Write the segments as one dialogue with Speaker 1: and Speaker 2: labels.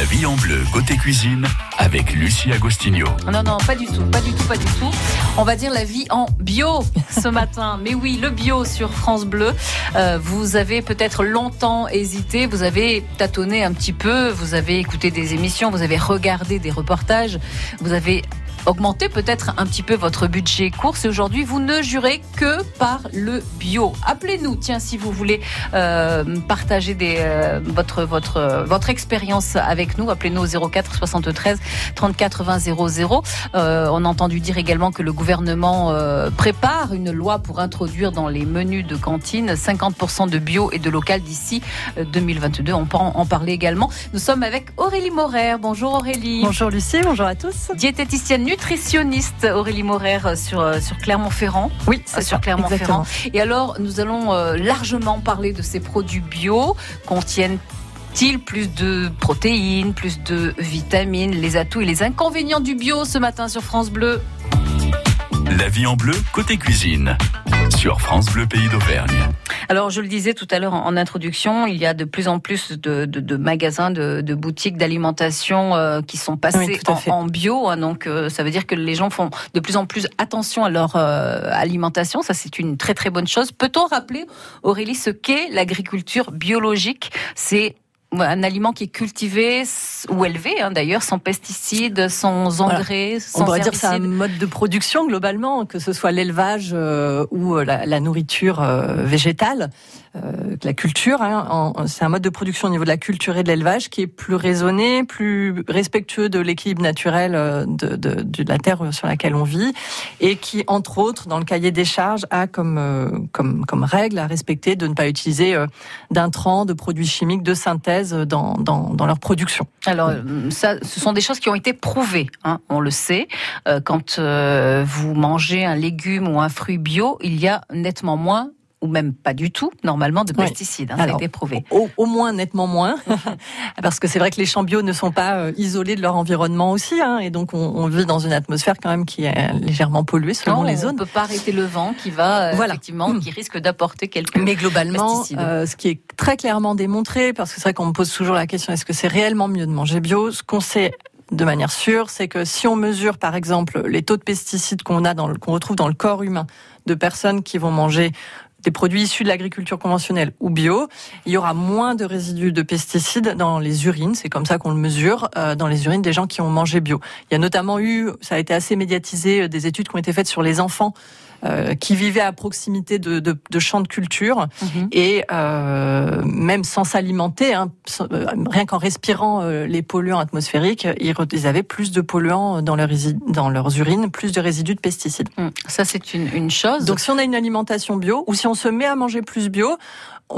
Speaker 1: La vie en bleu côté cuisine avec Lucie Agostinho.
Speaker 2: Non, non, pas du tout, pas du tout, pas du tout. On va dire la vie en bio ce matin. Mais oui, le bio sur France Bleu. Euh, vous avez peut-être longtemps hésité, vous avez tâtonné un petit peu, vous avez écouté des émissions, vous avez regardé des reportages, vous avez augmenter peut-être un petit peu votre budget course. Et aujourd'hui, vous ne jurez que par le bio. Appelez-nous, tiens, si vous voulez euh, partager des, euh, votre, votre, votre expérience avec nous. Appelez-nous au 04 73 34 20 00. Euh, on a entendu dire également que le gouvernement euh, prépare une loi pour introduire dans les menus de cantine 50% de bio et de local d'ici 2022. Euh, on peut en parler également. Nous sommes avec Aurélie Morer. Bonjour Aurélie.
Speaker 3: Bonjour Lucie, bonjour à tous.
Speaker 2: Diététicienne nutritionniste Aurélie Morer euh, sur, euh, sur Clermont-Ferrand.
Speaker 3: Oui, c'est
Speaker 2: sur Clermont-Ferrand. Et alors, nous allons euh, largement parler de ces produits bio contiennent ils plus de protéines, plus de vitamines, les atouts et les inconvénients du bio ce matin sur France Bleu?
Speaker 1: La vie en bleu côté cuisine sur France Bleu Pays d'Auvergne.
Speaker 2: Alors, je le disais tout à l'heure en, introduction, il y a de plus en plus de, magasins, de, boutiques d'alimentation euh, qui sont passés en, bio. Hein. donc, euh, ça veut dire que les gens font de plus en plus attention à leur euh, alimentation. Ça, c'est une très très bonne chose. Peut-on rappeler, Aurélie, ce qu'est l'agriculture biologique? C'est un aliment qui est cultivé ou élevé hein, d'ailleurs, sans pesticides, sans engrais, sans
Speaker 3: On pourrait dire que c'est un mode de production globalement, que ce soit l'élevage euh, ou euh, la, nourriture euh, végétale, la culture. Hein, c'est un mode de production au niveau de la culture et de l'élevage qui est plus raisonné, plus respectueux de l'équilibre naturel de, de, de, la terre sur laquelle on vit et qui, entre autres, dans le cahier des charges, a comme, comme, comme règle à respecter de ne pas utiliser d'intrants, de produits chimiques de synthèse dans, dans, leur production.
Speaker 2: Alors, ça, ce sont des choses qui ont été prouvées, hein, on le sait. Euh, quand euh, vous mangez un légume ou un fruit bio, il y a nettement moins ou même pas du tout, normalement, de pesticides. Hein, ça a été prouvé.
Speaker 3: Au, moins, nettement moins. Parce que c'est vrai que les champs bio ne sont pas euh, isolés de leur environnement aussi. Hein, et donc, on, vit dans une atmosphère quand même qui est légèrement polluée selon les zones.
Speaker 2: On ne peut pas arrêter le vent qui va, euh, voilà. effectivement, qui risque d'apporter quelques
Speaker 3: Mais globalement, euh, ce qui est très clairement démontré, parce que c'est vrai qu'on me pose toujours la question, est-ce que c'est réellement mieux de manger bio Ce qu'on sait de manière sûre, c'est que si on mesure par exemple les taux de pesticides qu'on a dans qu'on retrouve dans le corps humain de personnes qui vont manger des produits issus de l'agriculture conventionnelle ou bio, il y aura moins de résidus de pesticides dans les urines, c'est comme ça qu'on le mesure, euh, dans les urines des gens qui ont mangé bio. Il y a notamment eu, ça a été assez médiatisé, euh, des études qui ont été faites sur les enfants euh, qui vivaient à proximité de, de, de champs de culture mhm. et euh, même sans s'alimenter, hein, euh, rien qu'en respirant euh, les polluants atmosphériques, ils, avaient plus de polluants dans, leur, dans leurs urines, plus de résidus de pesticides.
Speaker 2: Mm. Ça, c'est une, une chose.
Speaker 3: Donc, si on a une alimentation bio ou si on se met à manger plus bio,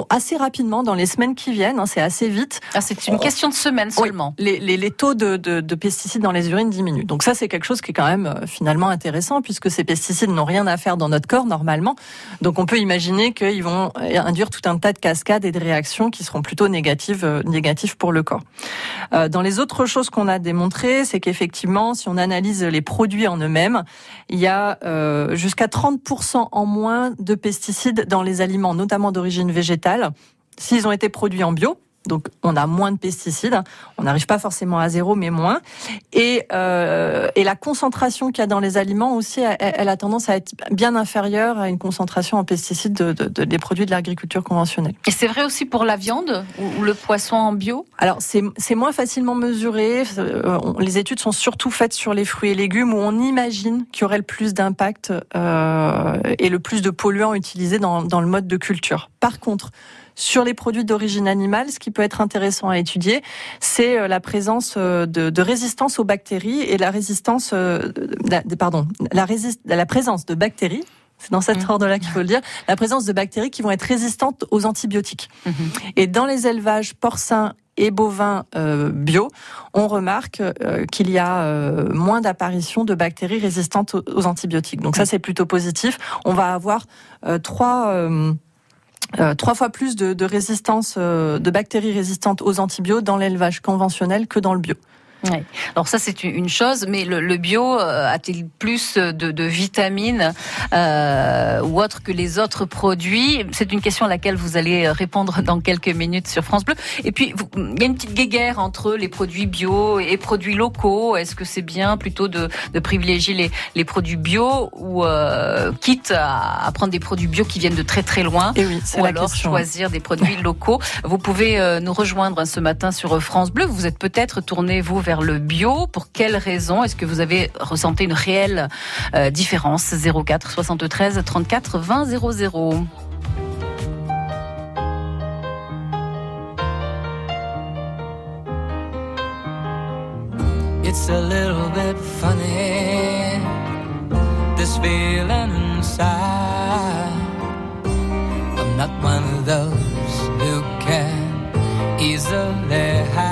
Speaker 3: assez rapidement dans les semaines qui viennent, hein, c'est assez vite.
Speaker 2: Ah, c'est une question de semaines seulement.
Speaker 3: les, les, les, taux de, de, de, pesticides dans les urines diminuent. Donc ça, c'est quelque chose qui est quand même euh, finalement intéressant puisque ces pesticides n'ont rien à faire dans notre corps normalement. Donc on peut imaginer qu'ils vont induire tout un tas de cascades et de réactions qui seront plutôt négatives, euh, négatives pour le corps. Euh, dans les autres choses qu'on a démontrées, c'est qu'effectivement, si on analyse les produits en eux-mêmes, il y a euh, jusqu'à 30% en moins de pesticides dans les aliments, notamment d'origine végétale s'ils ont été produits en bio, donc on a moins de pesticides, on n'arrive pas forcément à zéro, mais moins. Et, euh, et la concentration qu'il y a dans les aliments aussi, elle, a tendance à être bien inférieure à une concentration en pesticides de, des produits de l'agriculture conventionnelle.
Speaker 2: Et c'est vrai aussi pour la viande ou, le poisson en bio?
Speaker 3: Alors c'est moins facilement mesuré. Euh, les études sont surtout faites sur les fruits et légumes où on imagine qu'il y aurait le plus d'impact euh, et le plus de polluants utilisés dans, dans le mode de culture. Par contre, sur les produits d'origine animale, ce qui peut être intéressant à étudier, c'est euh, la présence euh, de, résistance aux bactéries et la résistance, euh, pardon, la, la présence de bactéries c'est dans cet mmh. ordre-là qu'il faut le dire, la présence de bactéries qui vont être résistantes aux antibiotiques. Mmh. Et dans les élevages porcins et bovins bio, on remarque qu'il y a moins d'apparition de bactéries résistantes aux, antibiotiques. Donc ça, mmh. c'est plutôt positif. On va avoir trois euh, trois fois plus de, de résistance euh, de bactéries résistantes aux antibiotiques dans l'élevage conventionnel que dans le bio.
Speaker 4: Alors ça c'est une chose, mais le, bio a-t-il plus de, vitamines ou autre que les autres produits? C'est une question à laquelle vous allez répondre dans quelques minutes sur France Bleu. Et puis il y a une petite guéguerre entre les produits bio et produits locaux. Est-ce que c'est bien plutôt de, privilégier les, les, produits bio ou quitte à, prendre des produits bio qui viennent de très très loin
Speaker 3: et oui,
Speaker 4: ou alors choisir des produits locaux? Vous pouvez nous rejoindre ce matin sur France Bleu. Vous êtes peut-être tourné vous le bio. Pour quelles raisons Est-ce que vous avez ressenti une réelle euh, différence? 04 73 34 20 00. It's a little bit funny, this feeling inside. I'm not one of those who can easily hide.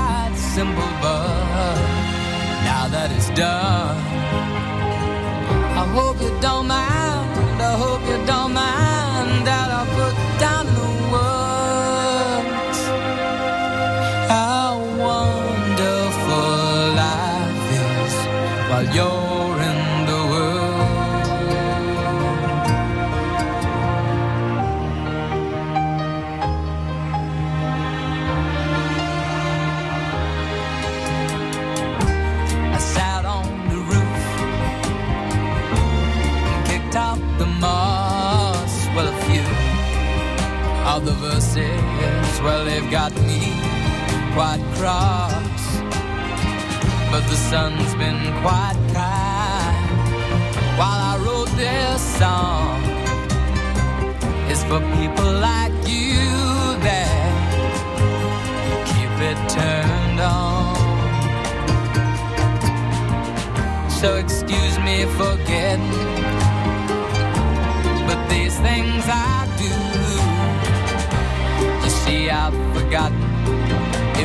Speaker 4: simple, but now that it's done. I hope you don't mind, I hope you don't mind that I put down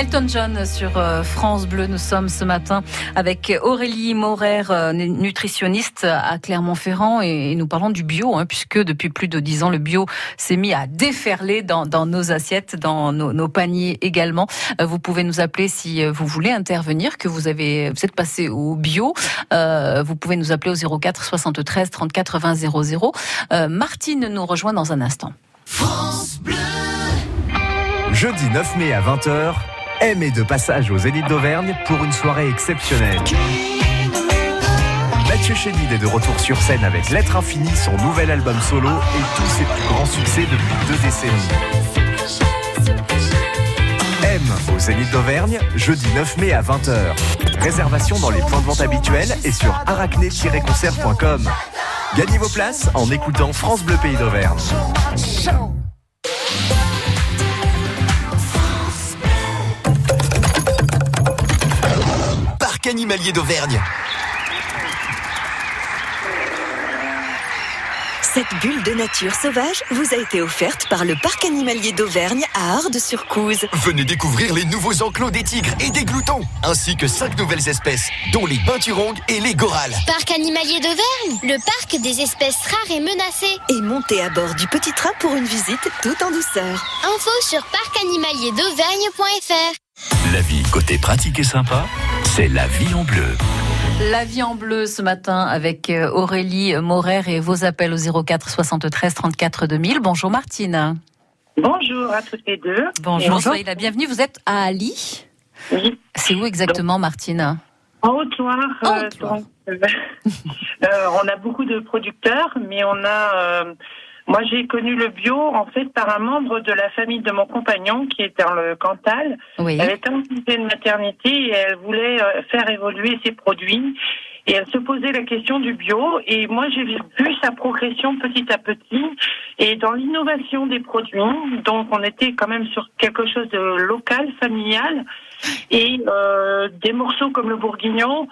Speaker 4: Elton John sur euh, France Bleu. Nous sommes ce matin avec Aurélie Maurer, euh, nutritionniste à Clermont-Ferrand, et nous parlons du bio, hein, puisque depuis plus de dix ans, le bio s'est mis à déferler dans, nos assiettes, dans nos, paniers également. Euh, vous pouvez nous appeler si vous voulez intervenir, que vous avez, vous êtes passé au bio. vous pouvez nous appeler au 04 73 34 20 00. Martine nous rejoint dans un instant. France Bleu.
Speaker 5: Jeudi 9 mai à 20h, M est de passage aux Zénith d'Auvergne pour une soirée exceptionnelle. Mathieu Chédid est de retour sur scène avec Lettre Infinie, son nouvel album solo et tous ses plus grands succès depuis deux décennies. M au Zénith d'Auvergne, jeudi 9 mai à 20h. Réservation dans les points de vente habituels et sur arachné-concert.com. Gagnez vos places en écoutant France Bleu Pays d'Auvergne.
Speaker 6: Animalier d'Auvergne.
Speaker 7: Cette bulle de nature sauvage vous a été offerte par le Parc animalier d'Auvergne à Ardes-sur-Couze.
Speaker 6: Venez découvrir les nouveaux enclos des tigres et des gloutons, ainsi que cinq nouvelles espèces, dont les peinturongues et les gorales.
Speaker 8: Parc animalier d'Auvergne, le parc des espèces rares et menacées.
Speaker 7: Et montez à bord du petit train pour une visite tout en douceur.
Speaker 8: Info sur parcanimalierdauvergne.fr.
Speaker 1: La vie côté pratique et sympa, c'est la vie en bleu.
Speaker 2: La vie en bleu ce matin avec euh, Aurélie Morer et vos appels au 04 73 34 2000. Bonjour Martine.
Speaker 9: Bonjour à toutes les deux.
Speaker 2: Bonjour, soyez la bienvenue. Vous êtes à Ali.
Speaker 9: Oui.
Speaker 2: C'est où exactement Martine
Speaker 9: En Haute-Loire.
Speaker 2: En
Speaker 9: euh,
Speaker 2: Haute-Loire.
Speaker 9: euh, euh, on a beaucoup de producteurs, mais on a. euh, moi, j'ai connu le bio en fait par un membre de la famille de mon compagnon qui est dans le Cantal.
Speaker 2: Oui.
Speaker 9: Elle était en congé de maternité et elle voulait euh, faire évoluer ses produits. Et elle se posait la question du bio. Et moi, j'ai vu sa progression petit à petit. Et dans l'innovation des produits, donc on était quand même sur quelque chose de local, familial. Et euh, des morceaux comme le bourguignon,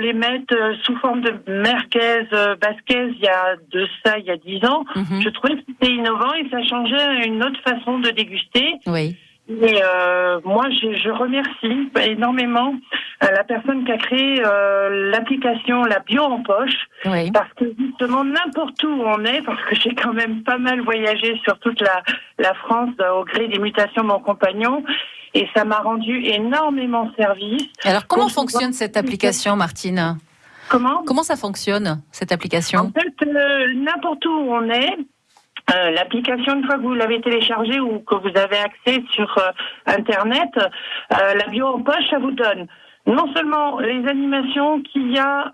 Speaker 9: les mettre euh, sous forme de merguez, euh, basquez, il y a de ça, il y a dix ans.
Speaker 2: Mhm.
Speaker 9: Je trouvais que c'était innovant et ça changeait une autre façon de déguster.
Speaker 2: Oui.
Speaker 9: Et euh, moi, je, je remercie énormément euh, la personne qui a créé euh, l'application La Bio en poche,
Speaker 2: Oui.
Speaker 9: parce que justement n'importe où on est, parce que j'ai quand même pas mal voyagé sur toute la, la France euh, au gré des mutations de mon compagnon, et ça m'a rendu énormément service.
Speaker 2: Alors comment fonctionne cette application Martine
Speaker 9: Comment?
Speaker 2: Comment ça fonctionne cette application?
Speaker 9: En fait, euh, n'importe où on est, euh, l'application, une fois que vous l'avez téléchargée ou que vous avez accès sur euh, Internet, euh, la bio en poche, ça vous donne non seulement les animations qu'il y a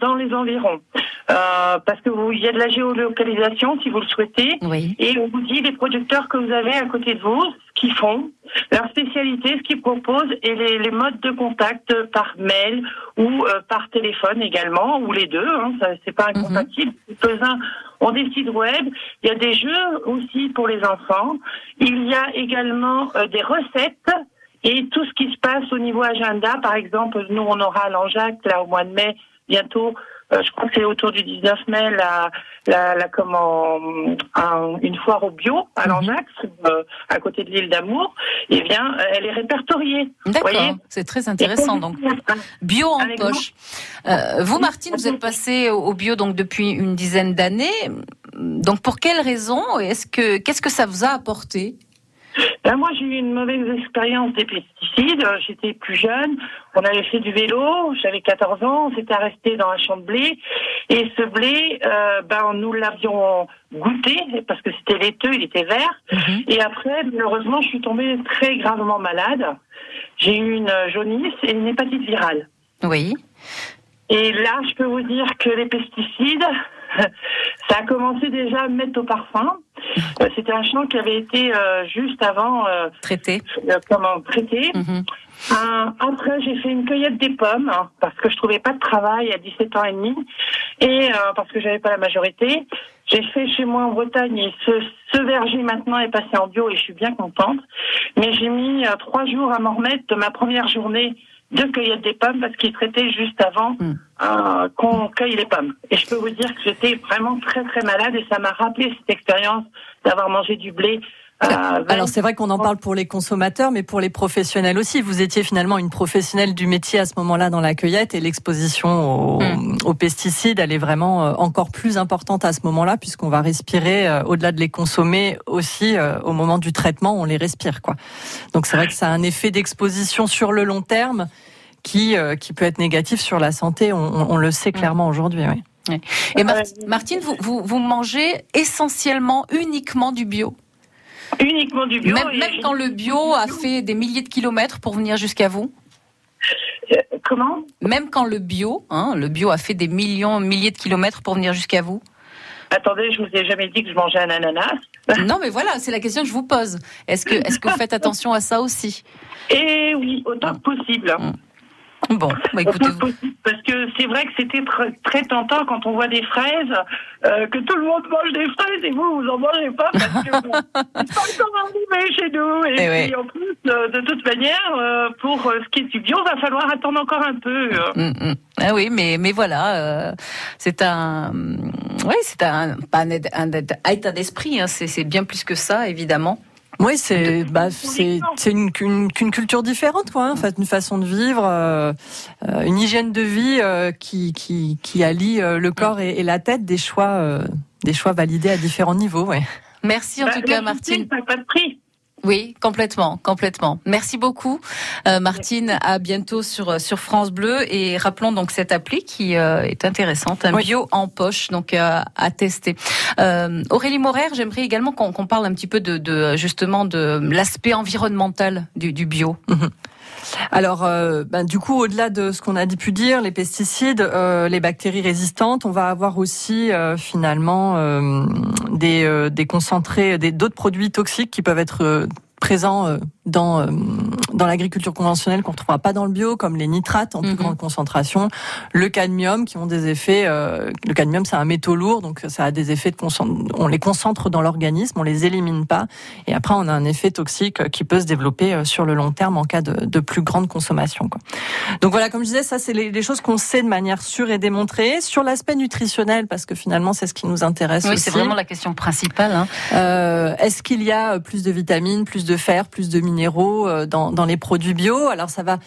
Speaker 9: dans les environs, euh, parce que vous, il y a de la géolocalisation si vous le souhaitez,
Speaker 2: Oui.
Speaker 9: et on vous dit les producteurs que vous avez à côté de vous, ce qu'ils font, leur spécialité, ce qu'ils proposent et les, les modes de contact par mail ou euh, par téléphone également, ou les deux, hein, ça c'est pas incompatible. Quelques-uns ont des sites web, il y a des jeux aussi pour les enfants, il y a également euh, des recettes et tout ce qui se passe au niveau agenda. Par exemple, nous on aura à Langeac là au mois de mai bientôt. Euh, je crois que c'est autour du 19 mai la, la, la comment un- une foire au bio à Langeac, euh, à côté de l'île d'Amour. Eh bien, elle est répertoriée.
Speaker 2: D'accord. C'est très intéressant. Donc bio en
Speaker 9: Avec
Speaker 2: poche. Euh, vous Martine, vous êtes passée au bio donc depuis une dizaine d'années. Donc pour quelles raisons Est-ce que qu'est-ce que ça vous a apporté?
Speaker 9: Ben, moi, j'ai eu une mauvaise expérience des pesticides. Euh, J'étais plus jeune. On avait fait du vélo. J'avais 14 ans. On s'était arrêté dans un champ de blé. Et ce blé, euh, ben, nous l'avions goûté parce que c'était laiteux, il était vert.
Speaker 2: Mhm.
Speaker 9: Et après, malheureusement, je suis tombée très gravement malade. J'ai eu une jaunisse et une hépatite virale.
Speaker 2: Oui.
Speaker 9: Et là, je peux vous dire que les pesticides, ça a commencé déjà à me mettre au parfum. Euh, C'était un champ qui avait été euh, juste avant euh,
Speaker 2: Traité.
Speaker 9: euh, comment traité.
Speaker 2: Mhm.
Speaker 9: Après, j'ai fait une cueillette des pommes hein, parce que je trouvais pas de travail à 17 ans et demi et euh, parce que j'avais pas la majorité. J'ai fait chez moi en Bretagne et ce, ce verger maintenant est passé en bio et je suis bien contente. Mais j'ai mis euh, trois jours à m'en remettre de ma première journée de cueillette des pommes parce qu'il traitait juste avant
Speaker 2: Mm.
Speaker 9: euh, qu'on cueille les pommes. Et je peux vous dire que j'étais vraiment très très malade et ça m'a rappelé cette expérience d'avoir mangé du blé. Euh,
Speaker 3: Alors c'est vrai qu'on en parle pour les consommateurs, mais pour les professionnels aussi. Vous étiez finalement une professionnelle du métier à ce moment-là dans la cueillette et l'exposition aux,
Speaker 2: Mm.
Speaker 3: aux pesticides, elle est vraiment euh, encore plus importante à ce moment-là puisqu'on va respirer euh, au-delà de les consommer aussi euh, au moment du traitement, on les respire quoi. Donc c'est vrai que ça a un effet d'exposition sur le long terme qui euh, qui peut être négatif sur la santé. On, on- on le sait clairement aujourd'hui. Oui.
Speaker 2: Et. Martine, vous, vous, vous mangez essentiellement, uniquement du bio?
Speaker 9: Uniquement du bio.
Speaker 2: Même, quand le bio a fait des milliers de kilomètres pour venir jusqu'à vous
Speaker 9: Euh, Comment?
Speaker 2: Même quand le bio, hein, le bio a fait des millions, milliers de kilomètres pour venir jusqu'à vous
Speaker 9: Attendez, je vous ai jamais dit que je mangeais un ananas.
Speaker 2: Non, mais voilà, c'est la question que je vous pose. Est-ce que, est-ce que vous faites attention à ça aussi?
Speaker 9: Et oui, autant que possible.
Speaker 2: Bon, bah écoutez,
Speaker 9: possible, parce que c'est vrai que c'était très, très tentant quand on voit des fraises, euh, que tout le monde mange des fraises et vous, vous en mangez pas parce que bon, c'est pas encore arrivé chez nous. Et,
Speaker 2: Eh
Speaker 9: puis en plus, euh, de toute manière, euh, pour ce qui est du bio, va falloir attendre encore un peu.
Speaker 2: Mm, mm. Ah oui, mais mais voilà, c'est un, oui, c'est un pas un, état- un état d'esprit. Hein, c'est bien plus que ça, évidemment.
Speaker 3: Oui, c'est bah, c'est c'est une, une, qu'une culture différente, quoi. hein. En fait, une façon de vivre, euh, euh, une hygiène de vie euh, qui, qui qui allie euh, le corps et, et la tête, des choix euh, des choix validés à différents niveaux. Ouais.
Speaker 2: Merci en
Speaker 9: Bah,
Speaker 2: tout cas, Martine.
Speaker 9: santé, ça n'a pas de prix.
Speaker 2: Oui, complètement, complètement. Merci beaucoup, euh, Martine. À bientôt sur sur France Bleu et rappelons donc cette appli qui euh, est intéressante, un
Speaker 3: Oui.
Speaker 2: bio en poche, donc euh, à tester. Euh, Aurélie Morer, j'aimerais également qu'on parle un petit peu de, de justement de l'aspect environnemental du, du bio.
Speaker 3: Alors, euh, ben, du coup, au-delà de ce qu'on a pu dire, les pesticides, euh, les bactéries résistantes, on va avoir aussi euh, finalement des, des concentrés, d'autres produits toxiques qui peuvent être présents euh, dans euh, dans l'agriculture conventionnelle qu'on ne retrouvera pas dans le bio, comme les nitrates en plus
Speaker 2: Mhm.
Speaker 3: grande concentration, le cadmium qui ont des effets. euh, le cadmium, c'est un métaux lourd, donc ça a des effets de On les concentre dans l'organisme, on les élimine pas, et après on a un effet toxique qui peut se développer sur le long terme en cas de, de plus grande consommation. Quoi. Donc voilà, comme je disais, ça c'est les, les choses qu'on sait de manière sûre et démontrée. Sur l'aspect nutritionnel, parce que finalement c'est ce qui nous intéresse
Speaker 2: Oui, c'est vraiment la question principale. Hein.
Speaker 3: Euh, Est-ce qu'il y a plus de vitamines, plus de fer, plus de minéraux euh, dans, dans les produits bio Alors ça va.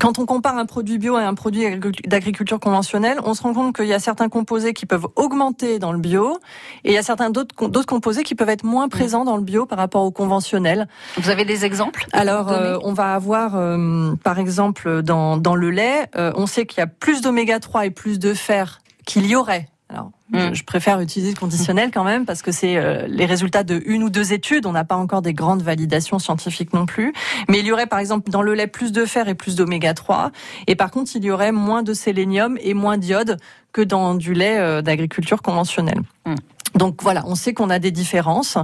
Speaker 3: Quand on compare un produit bio à un produit agricu- d'agriculture conventionnelle, on se rend compte qu'il y a certains composés qui peuvent augmenter dans le bio et il y a certains d'autres d'autres composés qui peuvent être moins présents dans le bio par rapport au conventionnel.
Speaker 2: Vous avez des exemples
Speaker 3: Alors, euh, on va avoir, euh, par exemple, dans, dans le lait, euh, on sait qu'il y a plus d'oméga 3 et plus de fer qu'il y aurait. Alors,
Speaker 2: Mm.
Speaker 3: je, je préfère utiliser le conditionnel quand même parce que c'est euh, les résultats de une ou deux études. On n'a pas encore des grandes validations scientifiques non plus. Mais il y aurait, par exemple, dans le lait plus de fer et plus d'oméga 3. Et par contre, il y aurait moins de sélénium et moins d'iode que dans du lait euh, d'agriculture conventionnelle.
Speaker 2: Mm.
Speaker 3: Donc voilà, on sait qu'on a des différences.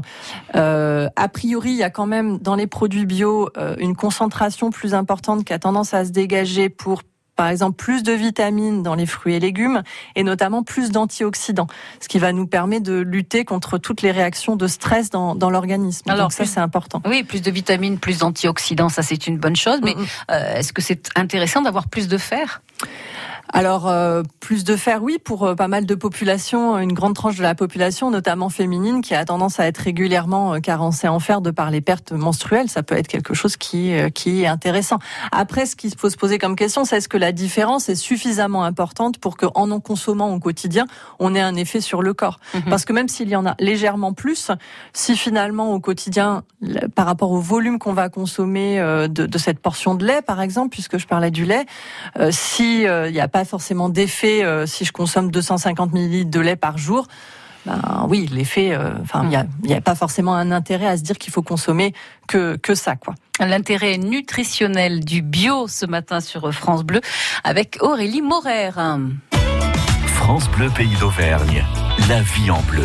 Speaker 3: Euh, a priori, il y a quand même dans les produits bio euh, une concentration plus importante qui a tendance à se dégager pour par exemple plus de vitamines dans les fruits et légumes et notamment plus d'antioxydants, ce qui va nous permettre de lutter contre toutes les réactions de stress dans, dans l'organisme.
Speaker 2: Alors,
Speaker 3: Donc ça c'est important.
Speaker 2: Oui, plus de vitamines, plus d'antioxydants, ça c'est une bonne chose. Mais
Speaker 3: Mm, mm.
Speaker 2: euh, est-ce que c'est intéressant d'avoir plus de fer?
Speaker 3: Alors euh, plus de fer, oui, pour euh, pas mal de populations, une grande tranche de la population, notamment féminine, qui a tendance à être régulièrement euh, carencée en fer de par les pertes menstruelles. Ça peut être quelque chose qui euh, qui est intéressant. Après, ce qui faut se poser comme question, c'est est-ce que la différence est suffisamment importante pour que, en en consommant au quotidien, on ait un effet sur le corps?
Speaker 2: Mhm.
Speaker 3: Parce que même s'il y en a légèrement plus, si finalement au quotidien, par rapport au volume qu'on va consommer de, de cette portion de lait, par exemple, puisque je parlais du lait, euh, si il n'y a pas forcément d'effet euh, si je consomme 250 millilitres de lait par jour, ben oui, l'effet, euh, enfin il n'y a, il y a pas forcément un intérêt à se dire qu'il faut consommer que que ça quoi.
Speaker 2: L'intérêt nutritionnel du bio ce matin sur France Bleu avec Aurélie Morer.
Speaker 1: France Bleu Pays d'Auvergne. La vie en bleu.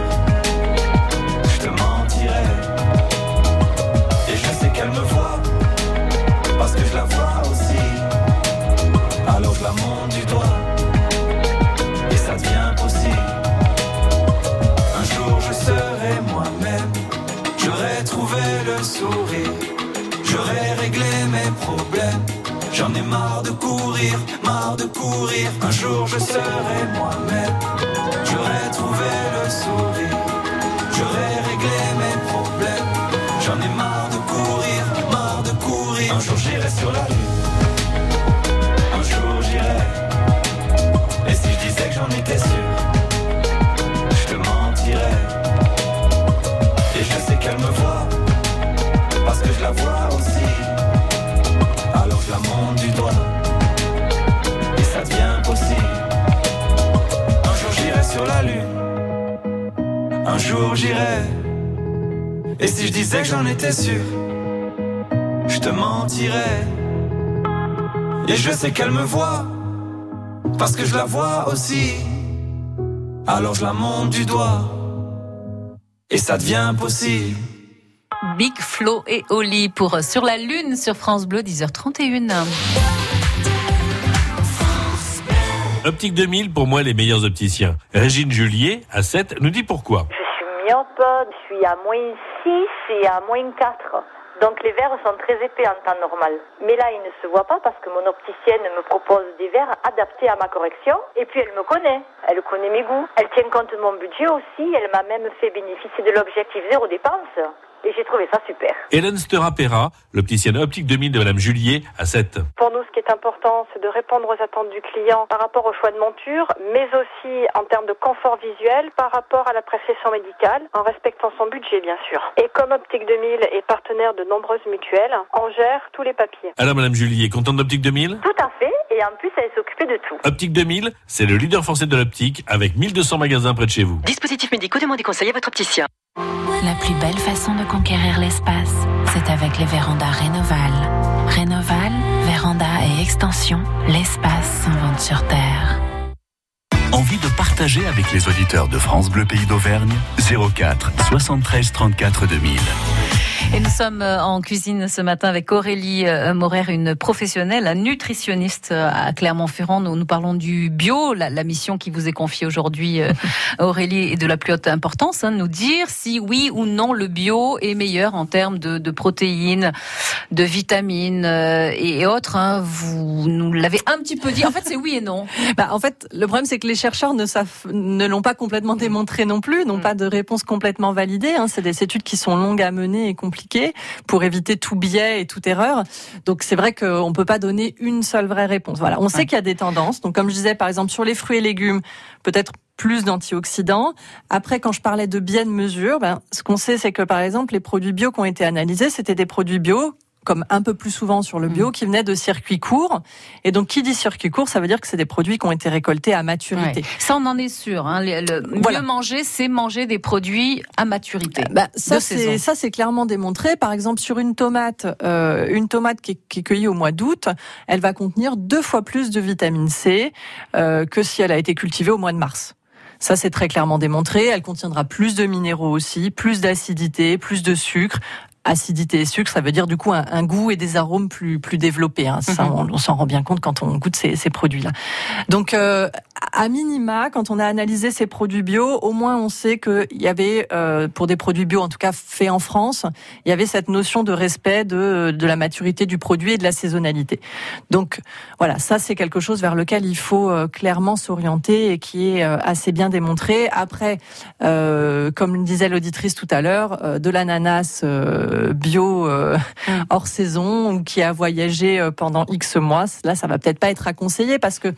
Speaker 10: un jour j'irai. Et si je disais que j'en étais sûr, je te mentirais. Et je sais qu'elle me voit, parce que je la vois aussi. Alors je la monte du doigt, et ça devient possible.
Speaker 2: Big Flo et Oli pour Sur la Lune sur France Bleu, 10h31.
Speaker 11: Optique 2000, pour moi, les meilleurs opticiens. Régine Julier, à 7, nous dit pourquoi.
Speaker 12: Je suis à moins 6 et à moins 4. Donc les verres sont très épais en temps normal. Mais là, ils ne se voient pas parce que mon opticienne me propose des verres adaptés à ma correction. Et puis elle me connaît. Elle connaît mes goûts. Elle tient compte de mon budget aussi. Elle m'a même fait bénéficier de l'objectif zéro dépense. Et j'ai trouvé ça super.
Speaker 11: Hélène Stera-Pera, l'opticienne optique 2000 de Madame Julier, à 7.
Speaker 13: Pour nous, ce qui est important, c'est de répondre aux attentes du client par rapport au choix de monture, mais aussi en termes de confort visuel par rapport à la prescription médicale, en respectant son budget, bien sûr. Et comme Optique 2000 est partenaire de nombreuses mutuelles, on gère tous les papiers.
Speaker 11: Alors Madame Julier, contente d'Optique 2000
Speaker 12: Tout à fait. Et en plus, elle s'occupait de tout.
Speaker 11: Optique 2000, c'est le leader français de l'optique avec 1200 magasins près de chez vous.
Speaker 14: Dispositifs médicaux, demandez conseil à votre opticien.
Speaker 15: La plus belle façon de conquérir l'espace, c'est avec les vérandas Rénoval. Rénoval, véranda et extension, l'espace s'invente sur Terre.
Speaker 1: Envie de partager avec les auditeurs de France Bleu Pays d'Auvergne? 04 73 34 2000.
Speaker 2: Et nous sommes euh, en cuisine ce matin avec Aurélie euh, Morer, une professionnelle, un nutritionniste euh, à Clermont-Ferrand. Nous, nous parlons du bio, la, la, mission qui vous est confiée aujourd'hui, Aurélie, est de la plus haute importance. Hein, nous dire si oui ou non le bio est meilleur en termes de, de protéines, de vitamines et, autres. Hein. Vous nous l'avez un petit peu dit. En fait, c'est oui et non.
Speaker 3: Bah, en fait, le problème, c'est que les chercheurs ne, savent, ne l'ont pas complètement démontré non plus, n'ont mm. pas de réponse complètement validée. Hein. C'est des études qui sont longues à mener et compliquées pour éviter tout biais et toute erreur. Donc c'est vrai qu'on ne peut pas donner une seule vraie réponse. Voilà, on sait qu'il y a des tendances. Donc comme je disais par exemple sur les fruits et légumes, peut-être plus d'antioxydants. Après, quand je parlais de biais de mesure, ben, ce qu'on sait, c'est que par exemple, les produits bio qui ont été analysés, c'était des produits bio comme un peu plus souvent sur le bio,
Speaker 2: Mm.
Speaker 3: qui venaient de circuits courts. Et donc, qui dit circuit court, ça veut dire que c'est des produits qui ont été récoltés à maturité.
Speaker 2: Ouais. Ça, on en est sûr. Hein. Le, le
Speaker 3: Voilà.
Speaker 2: mieux manger, c'est manger des produits à maturité.
Speaker 3: Bah, ça, c'est ça, c'est clairement démontré. Par exemple, sur une tomate, euh, une tomate qui est, qui est cueillie au mois d'août, elle va contenir deux fois plus de vitamine C euh, que si elle a été cultivée au mois de mars. Ça, c'est très clairement démontré. Elle contiendra plus de minéraux aussi, plus d'acidité, plus de sucre. Acidité et sucre, ça veut dire du coup un, un goût et des arômes plus plus développés. Hein. Ça,
Speaker 2: Mhm.
Speaker 3: on, on s'en rend bien compte quand on goûte ces, ces produits-là. Donc, euh, à minima, quand on a analysé ces produits bio, au moins on sait qu'il y avait, euh, pour des produits bio, en tout cas faits en France, il y avait cette notion de respect de, de la maturité du produit et de la saisonnalité. Donc voilà, ça c'est quelque chose vers lequel il faut euh, clairement s'orienter et qui est assez bien démontré. Après, comme disait l'auditrice tout à l'heure, de l'ananas bio euh, hors saison ou qui a voyagé euh, pendant X mois, là ça va peut-être pas être à conseiller parce que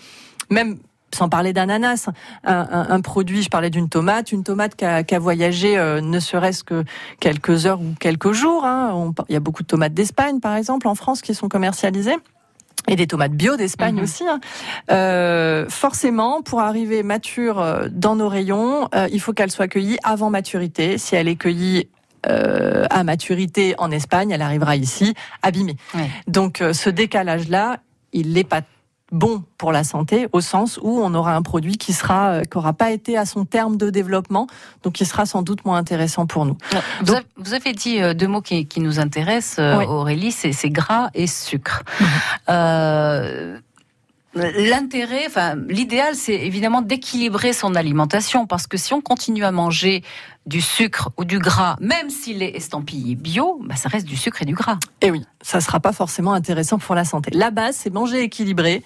Speaker 3: même sans parler d'ananas, un, un- un produit, je parlais d'une tomate, une tomate qui a, voyagé euh, ne serait-ce que quelques heures ou quelques jours. hein. On il y a beaucoup de tomates d'Espagne, par exemple, en France, qui sont commercialisées. Et des tomates bio d'Espagne aussi. hein. Euh, forcément, pour arriver mature euh, dans nos rayons, euh, il faut qu'elle soit cueillie avant maturité. Si elle est cueillie euh, à maturité en Espagne, elle arrivera ici abîmée. Donc euh, ce décalage-là, il n'est pas bon pour la santé au sens où on aura un produit qui sera euh, qui aura pas été à son terme de développement, donc qui sera sans doute moins intéressant pour nous.
Speaker 2: Vous, avez, vous avez dit deux mots qui, qui nous intéressent,
Speaker 3: Oui.
Speaker 2: Aurélie, c'est gras et sucre.
Speaker 3: Mhm.
Speaker 2: Euh, L'intérêt, enfin, l'idéal, c'est évidemment d'équilibrer son alimentation, parce que si on continue à manger du sucre ou du gras, même s'il est estampillé bio, bah, ça reste du sucre et du gras.
Speaker 3: Et oui, ça sera pas forcément intéressant pour la santé. La base, c'est manger équilibré,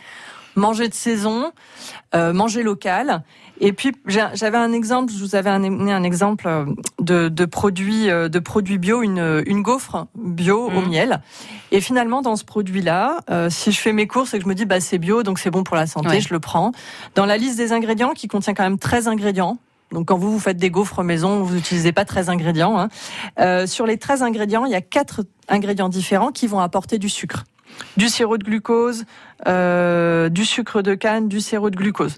Speaker 3: manger de saison, euh, manger local. Et puis j'avais un exemple, je vous avais amené un exemple euh, de, de produits euh, de produits bio, une, une gaufre bio au miel. Et finalement, dans ce produit-là, euh, si je fais mes courses et que je me dis bah c'est bio, donc c'est bon pour la santé,
Speaker 2: Ouais.
Speaker 3: je le prends. Dans la liste des ingrédients, qui contient quand même 13 ingrédients. Donc quand vous vous faites des gaufres maison, vous n'utilisez pas 13 ingrédients. hein. Euh, sur les 13 ingrédients, il y a quatre ingrédients différents qui vont apporter du sucre. Du sirop de glucose, euh, du sucre de canne, du sirop de glucose.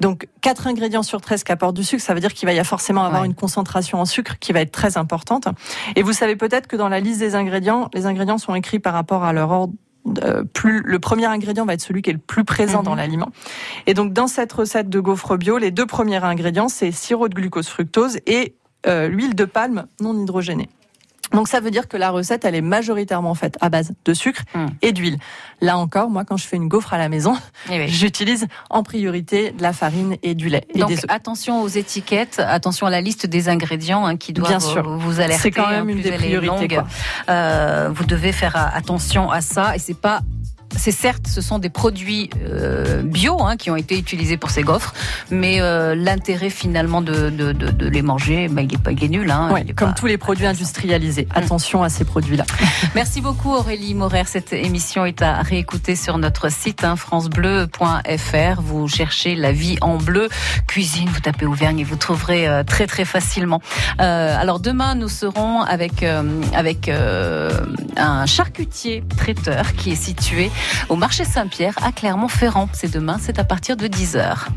Speaker 3: Donc, quatre ingrédients sur 13 qui apportent du sucre, ça veut dire qu'il va y a forcément avoir une concentration en sucre qui va être très importante. Et vous savez peut-être que dans la liste des ingrédients, les ingrédients sont écrits par rapport à leur ordre. euh, plus le premier ingrédient va être celui qui est le plus présent dans l'aliment. Et donc dans cette recette de gaufre bio, les deux premiers ingrédients c'est sirop de glucose fructose et euh, l'huile de palme non hydrogénée. Donc ça veut dire que la recette, elle est majoritairement faite à base de sucre et d'huile. Là encore, moi, quand je fais une gaufre à la maison, j'utilise en priorité de la farine et du lait. Et
Speaker 2: Donc
Speaker 3: des
Speaker 2: attention aux étiquettes, attention à la liste des ingrédients hein, qui doivent
Speaker 3: Bien sûr.
Speaker 2: vous alerter.
Speaker 3: C'est quand même
Speaker 2: hein,
Speaker 3: une
Speaker 2: plus
Speaker 3: des priorités.
Speaker 2: Euh, vous devez faire attention à ça et c'est pas c'est certes, ce sont des produits euh, bio hein, qui ont été utilisés pour ces gaufres, mais euh, l'intérêt finalement de, de, de, de les manger, bah, il est pas, il est nul. Hein,
Speaker 3: Ouais,
Speaker 2: Il est
Speaker 3: comme
Speaker 2: pas-
Speaker 3: tous les produits industrialisés. Attention à ces produits-là.
Speaker 2: Merci beaucoup Aurélie Morer. Cette émission est à réécouter sur notre site hein, francebleu.fr. Vous cherchez la vie en bleu, cuisine, vous tapez Auvergne et vous trouverez euh, très très facilement. Euh, alors demain nous serons avec euh, avec euh, un charcutier traiteur qui est situé au marché Saint-Pierre à Clermont-Ferrand. C'est demain, c'est à partir de 10h.